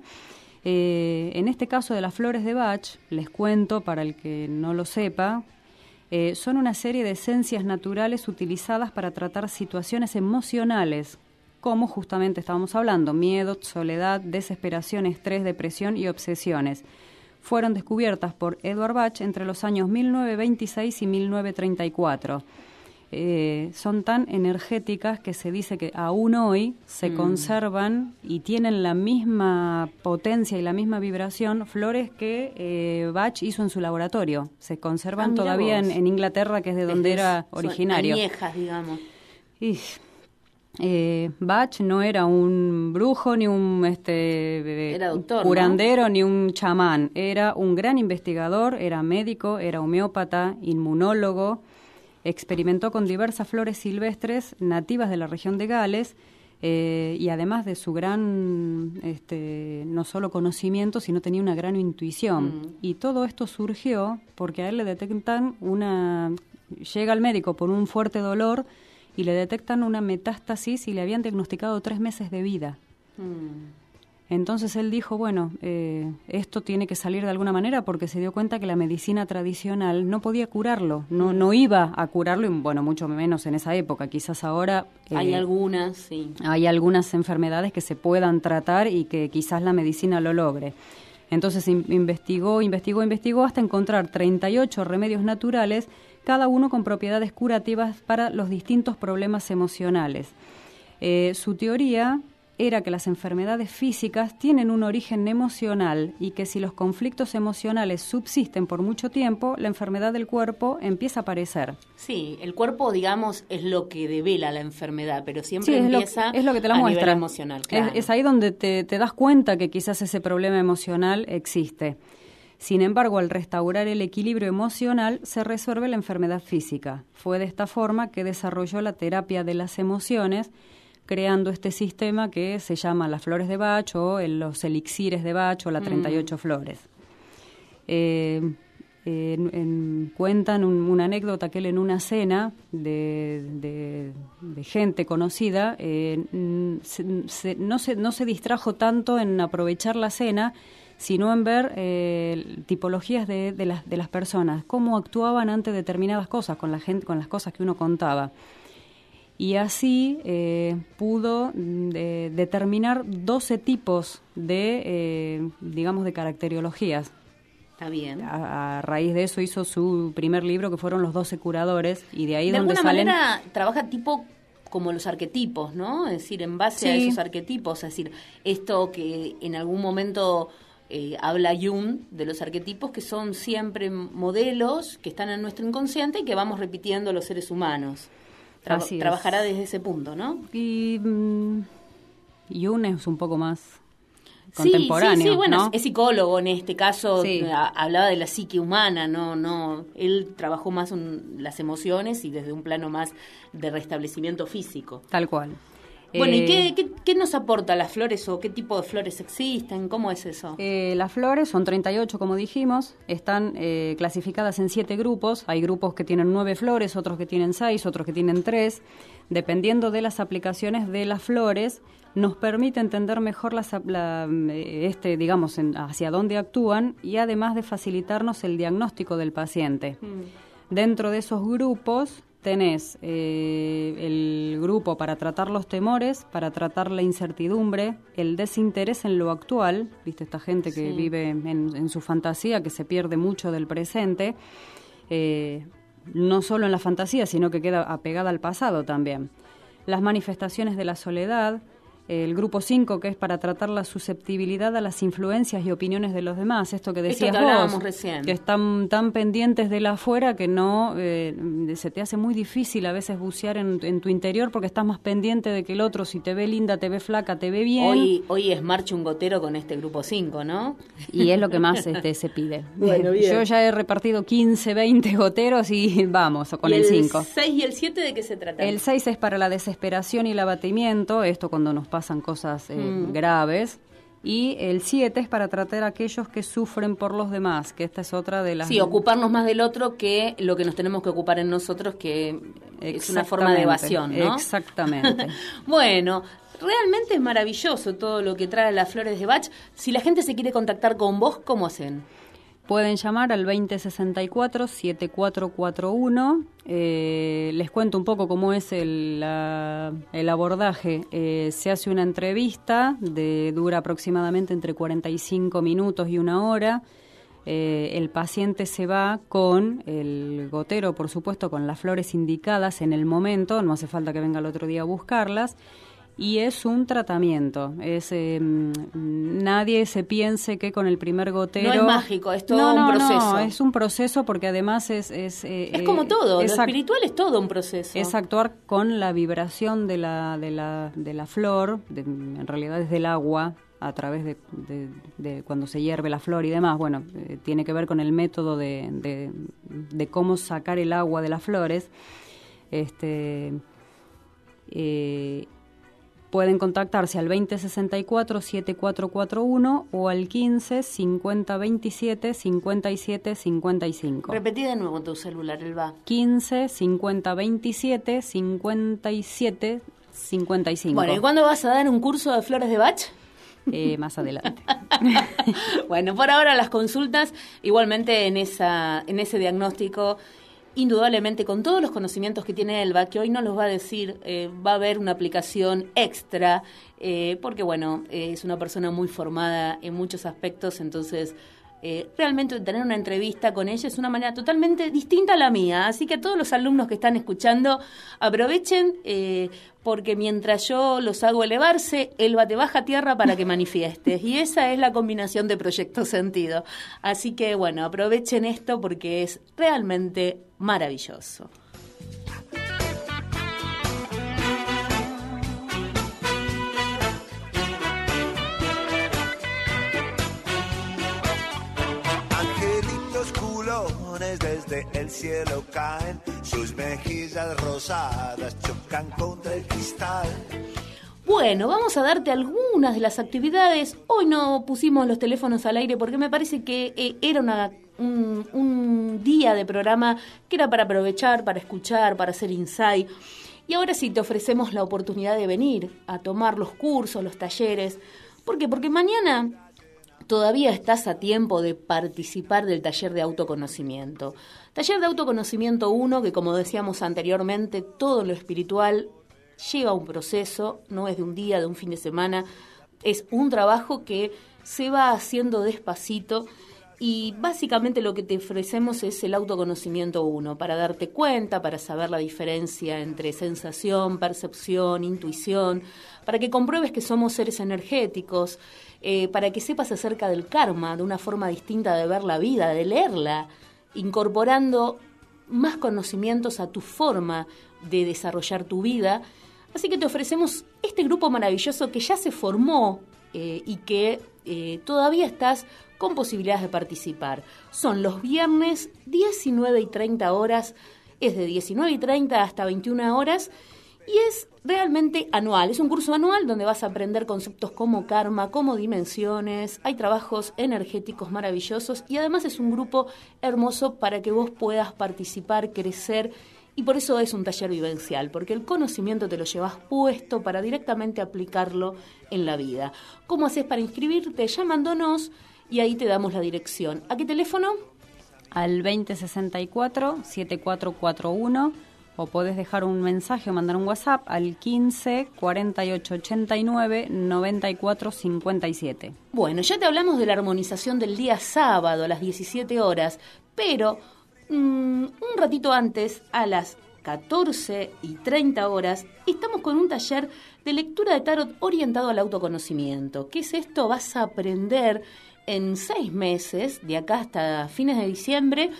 Eh, en este caso de las flores de Bach, les cuento para el que no lo sepa, Eh, son una serie de esencias naturales utilizadas para tratar situaciones emocionales, como justamente estábamos hablando, miedo, soledad, desesperación, estrés, depresión y obsesiones. Fueron descubiertas por Edward Bach entre los años 1926 y 1934. Eh, son tan energéticas que se dice que aún hoy se Mm. conservan y tienen la misma potencia y la misma vibración flores que eh, Bach hizo en su laboratorio. Se conservan Ah, todavía en, Inglaterra, que es de donde era originario. digamos. Y, eh, Bach no era un brujo ni un este eh, Era doctor, ¿no? curandero ni un chamán, era un gran investigador, era médico, era homeópata, inmunólogo, experimentó con diversas flores silvestres nativas de la región de Gales eh, y además de su gran, este, no solo conocimiento, sino tenía una gran intuición. Mm. Y todo esto surgió porque a él le detectan una, llega al médico por un fuerte dolor y le detectan una metástasis y le habían diagnosticado tres meses de vida. Mm. Entonces él dijo, bueno, eh, esto tiene que salir de alguna manera porque se dio cuenta que la medicina tradicional no podía curarlo, no, no iba a curarlo, y bueno, mucho menos en esa época. Quizás ahora eh, Hay algunas, sí. hay algunas enfermedades que se puedan tratar y que quizás la medicina lo logre. Entonces in- investigó, investigó, investigó hasta encontrar 38 remedios naturales, cada uno con propiedades curativas para los distintos problemas emocionales. Eh, su teoría era que las enfermedades físicas tienen un origen emocional y que si los conflictos emocionales subsisten por mucho tiempo, la enfermedad del cuerpo empieza a aparecer. Sí, el cuerpo, digamos, es lo que devela la enfermedad, pero siempre Sí, es lo, empieza es lo que te la a muestra. nivel emocional. Es- Claro. es, ahí donde te, te das cuenta que quizás ese problema emocional existe. Sin embargo, al restaurar el equilibrio emocional, se resuelve la enfermedad física. Fue de esta forma que desarrolló la terapia de las emociones, creando este sistema que se llama las flores de Bach o el- los elixires de Bach o la 38 flores. Eh, en- en- cuentan un- una anécdota que él en una cena de, de- de gente conocida eh, mm, se- se- no, se, no se distrajo tanto en aprovechar la cena, sino en ver eh, tipologías de, de las, de las personas, cómo actuaban ante determinadas cosas, con, la gente, con las cosas que uno contaba. Y así eh, pudo mm, de- determinar 12 tipos de, eh, digamos, de caracteriologías. Está bien. A, a raíz de eso hizo su primer libro, que fueron Los 12 Curadores, y de ahí de donde alguna salen... manera trabaja tipo como los arquetipos, ¿no? Es decir, en base a esos arquetipos, es decir, esto que en algún momento eh, habla Jung de los arquetipos que son siempre modelos que están en nuestro inconsciente y que vamos repitiendo los seres humanos. Tra- Así es. trabajará desde ese punto, ¿no? Y mm, Jung es un poco más contemporáneo, Sí, sí, bueno, ¿no? es, psicólogo en este caso, Sí. hablaba de la psique humana, no, no, él trabajó más en las emociones y desde un plano más de restablecimiento físico. Tal cual. Bueno, ¿y Eh, qué, qué, qué nos aporta las flores o qué tipo de flores existen? ¿Cómo es eso? Eh, las flores son 38, como dijimos, están eh, clasificadas en siete grupos. Hay grupos que tienen nueve flores, otros que tienen seis, otros que tienen tres. Dependiendo de las aplicaciones de las flores, nos permite entender mejor las, la, eh, este, digamos, en- hacia dónde actúan y además de facilitarnos el diagnóstico del paciente. Dentro de esos grupos tenés eh, el grupo para tratar los temores, para tratar la incertidumbre, el desinterés en lo actual, viste esta gente que Sí. vive en, en su fantasía, que se pierde mucho del presente, eh, no solo en la fantasía, sino que queda apegada al pasado también. Las manifestaciones de la soledad, el grupo 5, que es para tratar la susceptibilidad a las influencias y opiniones de los demás, esto que Esto decías que hablábamos vos, recién. que están tan pendientes de la afuera que no eh, se te hace muy difícil a veces bucear en, en tu interior porque estás más pendiente de que el otro, si te ve linda, te ve flaca, te ve bien. Hoy, hoy es marcha un gotero con este grupo 5, ¿no? Y es lo que más este, se pide. Bueno, bien. Yo ya he repartido 15, 20 goteros y vamos con ¿Y el 5. 6 y el 7 de qué se trata? El 6 es para la desesperación y el abatimiento, esto cuando nos pasan cosas eh, Mm. graves. Y el 7 es para tratar a aquellos que sufren por los demás, que esta es otra de las... Sí, ocuparnos más del otro que lo que nos tenemos que ocupar en nosotros, que es una forma de evasión, ¿no? Exactamente. bueno, realmente es maravilloso todo lo que trae las flores de Bach. Si la gente se quiere contactar con vos, ¿cómo hacen? Pueden llamar al 2064-7441. Eh, les cuento un poco cómo es el, el abordaje. Eh, se hace una entrevista, de, dura aproximadamente entre 45 minutos y una hora. Eh, el paciente se va con el gotero, por supuesto, con las flores indicadas en el momento, no hace falta que venga el otro día a buscarlas y es un tratamiento. Es em, nadie se piense que con el primer gotero no es mágico, es todo un proceso. No, es un proceso porque además es es, eh, es como todo, lo espiritual es todo un proceso. Es actuar con la vibración de la de la de la flor, en realidad es del agua a través de, de, cuando se hierve la flor y demás. Bueno, eh, tiene que ver con el método de, de, cómo sacar el agua de las flores. Este eh, Pueden contactarse al 2064-7441 o al 15 5027 57 55. Repetí de nuevo tu celular, Elba. 15 5027 57 55. Bueno, ¿y cuándo vas a dar un curso de flores de Bach? Eh, más adelante. bueno, por ahora las consultas, igualmente en, esa, en ese diagnóstico indudablemente con todos los conocimientos que tiene Elba, que hoy no los va a decir, eh, va a haber una aplicación extra, eh, porque bueno, eh, es una persona muy formada en muchos aspectos, entonces realmente tener una entrevista con ella es una manera totalmente distinta a la mía. Así que a todos los alumnos que están escuchando, aprovechen porque mientras yo los hago elevarse, Elba te baja a tierra para que manifiestes. Y esa es la combinación de Proyecto Sentido. Así que bueno, aprovechen esto porque es realmente maravilloso. Desde el cielo caen, sus mejillas rosadas chocan contra el cristal. Bueno, vamos a darte algunas de las actividades. Hoy no pusimos los teléfonos al aire porque me parece que eh, era un, un, día de programa que era para aprovechar, para escuchar, para hacer insight. Y ahora sí te ofrecemos la oportunidad de venir a tomar los cursos, los talleres. ¿Por qué? Porque mañana todavía estás a tiempo de participar del taller de autoconocimiento. Taller de autoconocimiento 1, que como decíamos anteriormente, todo lo espiritual lleva un proceso, no es de un día, de un fin de semana, es un trabajo que se va haciendo despacito y básicamente lo que te ofrecemos es el autoconocimiento 1, para darte cuenta, para saber la diferencia entre sensación, percepción, intuición, para que compruebes que somos seres energéticos, eh, para que sepas acerca del karma, de una forma distinta de ver la vida, de leerla, incorporando más conocimientos a tu forma de desarrollar tu vida. Así que te ofrecemos este grupo maravilloso que ya se formó eh, y que eh, todavía estás con posibilidades de participar. Son los viernes 19 y 30 horas, es de 19 y 30 hasta 21 horas y es realmente anual. Es un curso anual donde vas a aprender conceptos como karma, como dimensiones, hay trabajos energéticos maravillosos y además es un grupo hermoso para que vos puedas participar, crecer y por eso es un taller vivencial, porque el conocimiento te lo llevas puesto para directamente aplicarlo en la vida. ¿Cómo haces para inscribirte? Llamándonos y ahí te damos la dirección. ¿A qué teléfono? Al 2064 7441 o podés dejar un mensaje o mandar un WhatsApp al 15 48 89 94 57. Bueno, ya te hablamos de la armonización del día sábado a las 17 horas, pero mm, un ratito antes, a las 14 y 30 horas, estamos con un taller de lectura de tarot orientado al autoconocimiento. ¿Qué es esto? Vas a aprender en seis meses, de acá hasta fines de diciembre,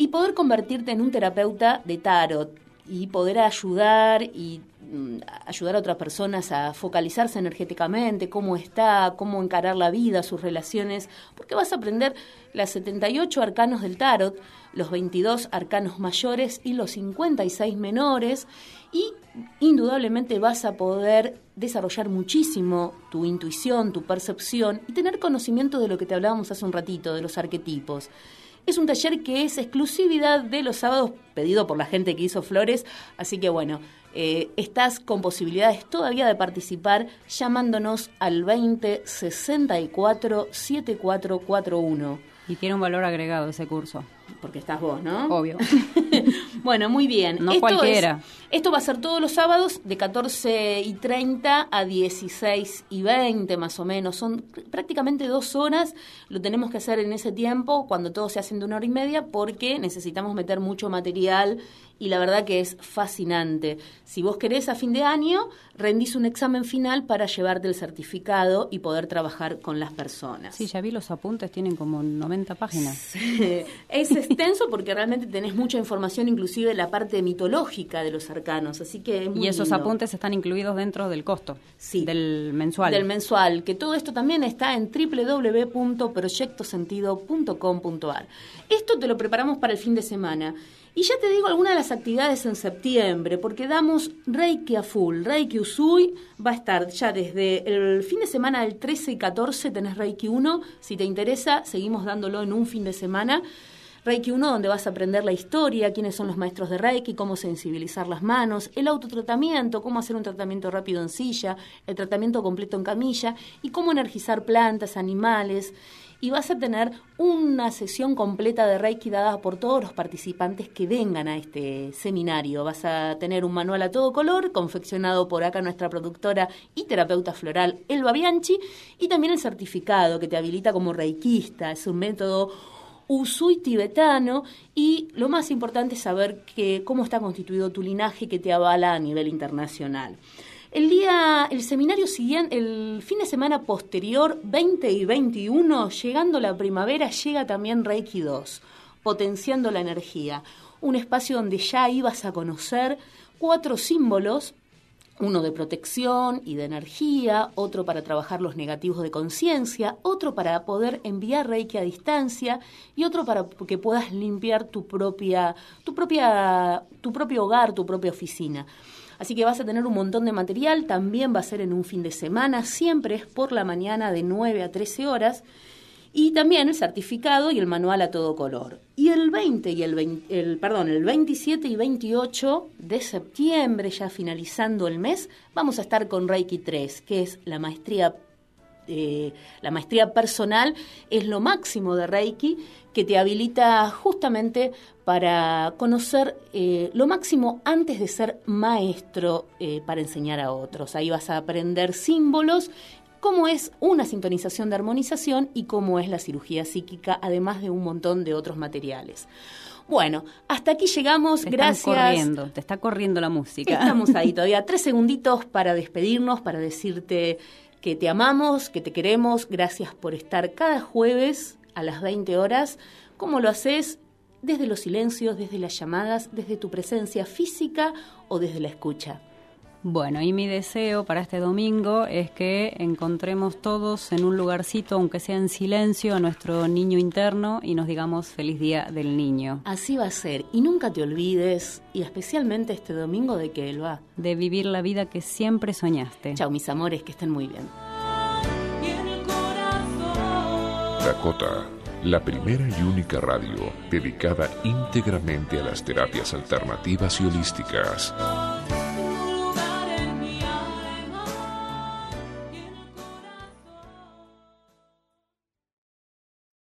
y poder convertirte en un terapeuta de tarot y poder ayudar y mm, ayudar a otras personas a focalizarse energéticamente, cómo está, cómo encarar la vida, sus relaciones, porque vas a aprender las 78 arcanos del tarot, los 22 arcanos mayores y los 56 menores y indudablemente vas a poder desarrollar muchísimo tu intuición, tu percepción y tener conocimiento de lo que te hablábamos hace un ratito, de los arquetipos. Es un taller que es exclusividad de los sábados, pedido por la gente que hizo flores, así que bueno, eh, estás con posibilidades todavía de participar llamándonos al 20 64 7441. Y tiene un valor agregado ese curso. Porque estás vos, ¿no? Obvio. bueno, muy bien. No cualquiera. esto va a ser todos los sábados de 14 y 30 a 16 y 20 más o menos. Son prácticamente dos horas. Lo tenemos que hacer en ese tiempo, cuando todo se hace de una hora y media, porque necesitamos meter mucho material y la verdad que es fascinante. Si vos querés a fin de año, rendís un examen final para llevarte el certificado y poder trabajar con las personas. Sí, ya vi los apuntes, tienen como 90 páginas. es extenso porque realmente tenés mucha información, inclusive la parte mitológica de los arcanos, así que Y esos apuntes están incluidos dentro del costo, sí, del mensual. Del mensual, que todo esto también está en www.proyectosentido.com.ar. Esto te lo preparamos para el fin de semana. Y ya te digo algunas de las actividades en septiembre, porque damos Reiki a full. Reiki Usui va a estar ya desde el fin de semana del 13 y 14, tenés Reiki 1. Si te interesa, seguimos dándolo en un fin de semana. Reiki 1, donde vas a aprender la historia, quiénes son los maestros de Reiki, cómo sensibilizar las manos, el autotratamiento, cómo hacer un tratamiento rápido en silla, el tratamiento completo en camilla y cómo energizar plantas, animales y vas a tener una sesión completa de Reiki dada por todos los participantes que vengan a este seminario. Vas a tener un manual a todo color, confeccionado por acá nuestra productora y terapeuta floral Elba Bianchi, y también el certificado que te habilita como reikista. Es un método Usui tibetano y lo más importante es saber que, cómo está constituido tu linaje que te avala a nivel internacional. El día, el seminario siguiente, el fin de semana posterior, 20 y 21, llegando la primavera, llega también Reiki 2, potenciando la energía. Un espacio donde ya ibas a conocer cuatro símbolos, uno de protección y de energía, otro para trabajar los negativos de conciencia, otro para poder enviar Reiki a distancia y otro para que puedas limpiar tu propia, tu propia, tu propio hogar, tu propia oficina. Así que vas a tener un montón de material, también va a ser en un fin de semana, siempre es por la mañana de 9 a 13 horas. Y también el certificado y el manual a todo color. Y el 20 y el, el perdón, el 27 y 28 de septiembre, ya finalizando el mes, vamos a estar con Reiki 3, que es la maestría eh, la maestría personal es lo máximo de Reiki que te habilita justamente para conocer eh, lo máximo antes de ser maestro eh, para enseñar a otros. Ahí vas a aprender símbolos, cómo es una sintonización de armonización y cómo es la cirugía psíquica, además de un montón de otros materiales. Bueno, hasta aquí llegamos. Te Gracias. corriendo, te está corriendo la música. Estamos ahí todavía. Tres segunditos para despedirnos, para decirte que te amamos, que te queremos. Gracias por estar cada jueves a las 20 horas. ¿Cómo lo haces? Desde los silencios, desde las llamadas, desde tu presencia física o desde la escucha. Bueno, y mi deseo para este domingo es que encontremos todos en un lugarcito, aunque sea en silencio, a nuestro niño interno y nos digamos feliz día del niño. Así va a ser. Y nunca te olvides, y especialmente este domingo, de que él va. De vivir la vida que siempre soñaste. Chao, mis amores, que estén muy bien. Dakota, la primera y única radio dedicada íntegramente a las terapias alternativas y holísticas.